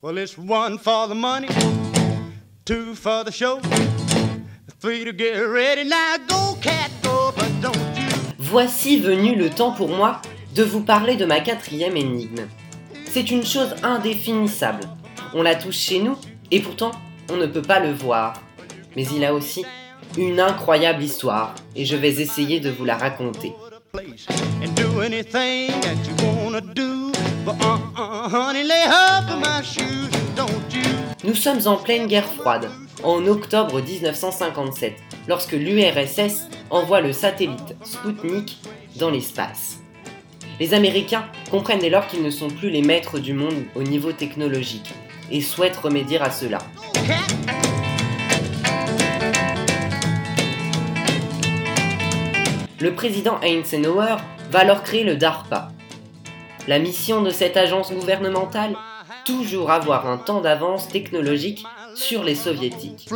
Well, it's one for the money, two for the show, three to get ready. Now go, cat, go, but don't you. Voici venu le temps pour moi de vous parler de ma quatrième énigme. C'est une chose indéfinissable. On la touche chez nous et pourtant on ne peut pas le voir. Mais il a aussi une incroyable histoire et je vais essayer de vous la raconter. uh-uh. Nous sommes en pleine guerre froide, en octobre 1957, lorsque l'URSS envoie le satellite Sputnik dans l'espace. Les Américains comprennent dès lors qu'ils ne sont plus les maîtres du monde au niveau technologique et souhaitent remédier à cela. Le président Eisenhower va alors créer le DARPA. La mission de cette agence gouvernementale Toujours avoir un temps d'avance technologique sur les soviétiques.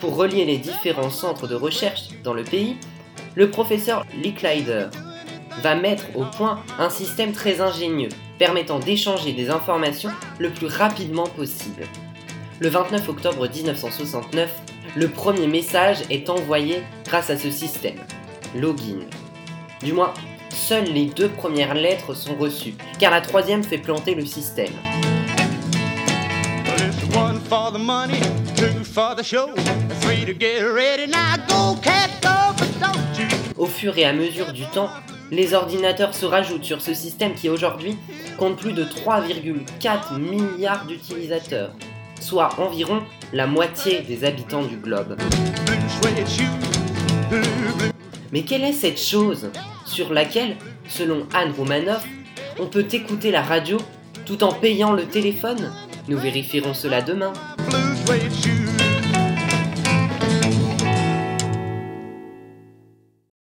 Pour relier les différents centres de recherche dans le pays, le professeur Licklider va mettre au point un système très ingénieux permettant d'échanger des informations le plus rapidement possible. Le 29 octobre 1969, le premier message est envoyé grâce à ce système, login. Du moins, seules les deux premières lettres sont reçues, car la troisième fait planter le système. Au fur et à mesure du temps, les ordinateurs se rajoutent sur ce système qui aujourd'hui compte plus de 3,4 milliards d'utilisateurs, soit environ la moitié des habitants du globe. Mais quelle est cette chose sur laquelle, selon Anne Romanoff, on peut écouter la radio tout en payant le téléphone? Nous vérifierons cela demain.